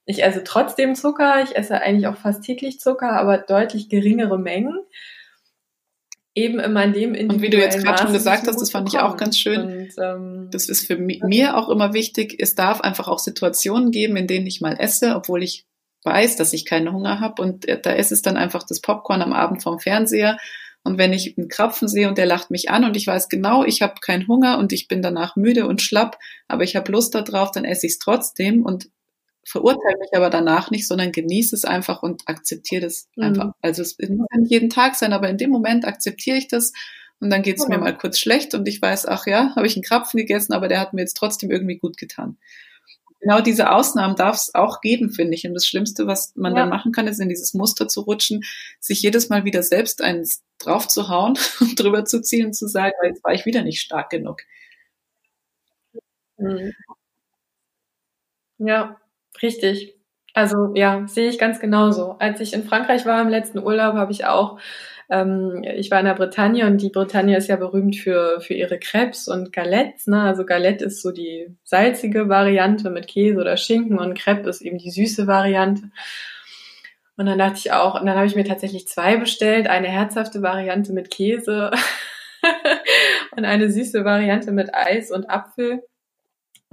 ich esse trotzdem Zucker, ich esse eigentlich auch fast täglich Zucker, aber deutlich geringere Mengen. Eben immer in dem Und wie du jetzt gerade schon gesagt hast, das fand ich auch ganz schön. Und, ähm, das ist für mir auch immer wichtig. Es darf einfach auch Situationen geben, in denen ich mal esse, obwohl ich weiß, dass ich keinen Hunger habe. Und da ist es dann einfach das Popcorn am Abend vom Fernseher. Und wenn ich einen Krapfen sehe und der lacht mich an und ich weiß genau, ich habe keinen Hunger und ich bin danach müde und schlapp, aber ich habe Lust darauf, dann esse ich es trotzdem und verurteile mich aber danach nicht, sondern genieße es einfach und akzeptiere das mhm. einfach. Also es muss nicht jeden Tag sein, aber in dem Moment akzeptiere ich das und dann geht es genau. mir mal kurz schlecht und ich weiß, ach ja, habe ich einen Krapfen gegessen, aber der hat mir jetzt trotzdem irgendwie gut getan. Genau diese Ausnahmen darf es auch geben, finde ich. Und das Schlimmste, was man ja. dann machen kann, ist in dieses Muster zu rutschen, sich jedes Mal wieder selbst eins drauf zu hauen <laughs> und drüber zu ziehen und zu sagen, jetzt war ich wieder nicht stark genug. Mhm. Ja, Richtig. Also ja, sehe ich ganz genauso. Als ich in Frankreich war im letzten Urlaub, habe ich auch, ähm, ich war in der Bretagne und die Bretagne ist ja berühmt für, für ihre Crepes und Galettes. Ne? Also Galette ist so die salzige Variante mit Käse oder Schinken und Crepe ist eben die süße Variante. Und dann dachte ich auch, und dann habe ich mir tatsächlich zwei bestellt, eine herzhafte Variante mit Käse <laughs> und eine süße Variante mit Eis und Apfel.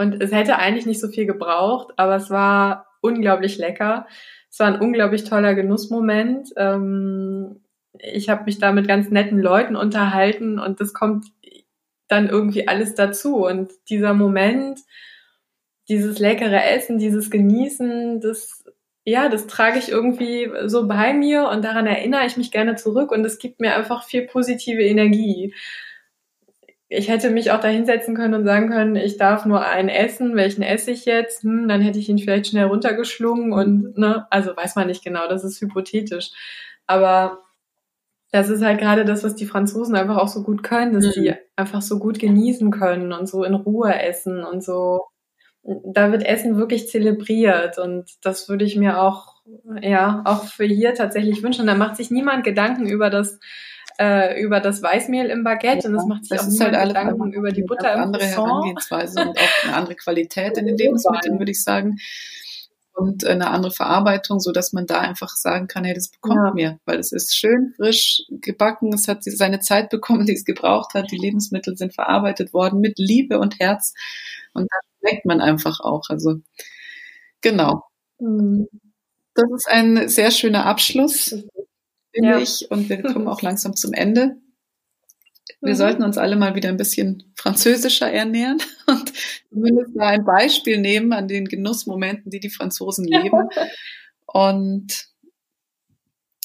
Und es hätte eigentlich nicht so viel gebraucht, aber es war unglaublich lecker. Es war ein unglaublich toller Genussmoment. Ähm, ich habe mich da mit ganz netten Leuten unterhalten und das kommt dann irgendwie alles dazu. Und dieser Moment, dieses leckere Essen, dieses Genießen, das, ja, das trage ich irgendwie so bei mir und daran erinnere ich mich gerne zurück und es gibt mir einfach viel positive Energie ich hätte mich auch da hinsetzen können und sagen können, ich darf nur einen essen, welchen esse ich jetzt? Hm, dann hätte ich ihn vielleicht schnell runtergeschlungen und, ne, also weiß man nicht genau, das ist hypothetisch. Aber das ist halt gerade das, was die Franzosen einfach auch so gut können, dass mhm. die einfach so gut genießen können und so in Ruhe essen und so. Da wird Essen wirklich zelebriert und das würde ich mir auch, ja, auch für hier tatsächlich wünschen. Da macht sich niemand Gedanken über das, äh, über das Weißmehl im Baguette ja, und es macht sich auch niemand halt Gedanken über die Butter im andere Herangehensweise und auch eine andere Qualität in den <laughs> Lebensmitteln, würde ich sagen. Und eine andere Verarbeitung, so dass man da einfach sagen kann, hey, das bekommt ja. mir, weil es ist schön, frisch gebacken, es hat seine Zeit bekommen, die es gebraucht hat, die Lebensmittel sind verarbeitet worden mit Liebe und Herz und da schmeckt man einfach auch. Also genau. Mhm. Das ist ein sehr schöner Abschluss finde ja. ich. Und wir kommen auch <laughs> langsam zum Ende. Wir mhm. sollten uns alle mal wieder ein bisschen französischer ernähren <laughs> und zumindest mal ein Beispiel nehmen an den Genussmomenten, die die Franzosen leben. Und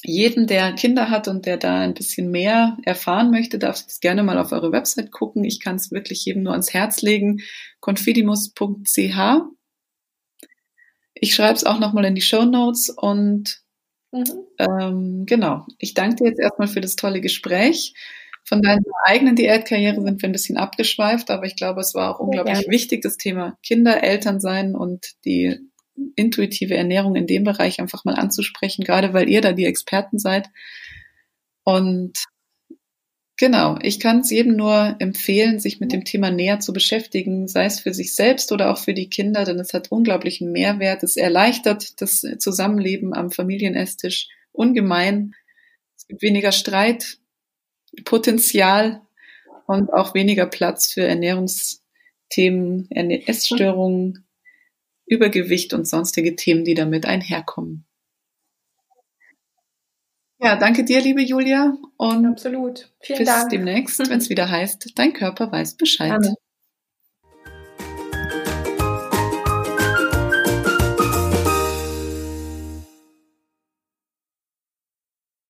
jeden, der Kinder hat und der da ein bisschen mehr erfahren möchte, darf es gerne mal auf eure Website gucken. Ich kann es wirklich jedem nur ans Herz legen. confidimus.ch. Ich schreibe es auch nochmal in die Show Notes und Mhm. Ähm, genau. Ich danke dir jetzt erstmal für das tolle Gespräch. Von deiner eigenen Diätkarriere sind wir ein bisschen abgeschweift, aber ich glaube, es war auch unglaublich ja. wichtig, das Thema Kinder, Eltern sein und die intuitive Ernährung in dem Bereich einfach mal anzusprechen, gerade weil ihr da die Experten seid. Und Genau, ich kann es jedem nur empfehlen, sich mit dem Thema näher zu beschäftigen, sei es für sich selbst oder auch für die Kinder, denn es hat unglaublichen Mehrwert. Es erleichtert das Zusammenleben am Familienesstisch ungemein. Es gibt weniger Streit, Potenzial und auch weniger Platz für Ernährungsthemen, Essstörungen, Übergewicht und sonstige Themen, die damit einherkommen. Ja, danke dir, liebe Julia. Und Absolut. Vielen bis Dank. demnächst, wenn es <laughs> wieder heißt, dein Körper weiß Bescheid. Gerne.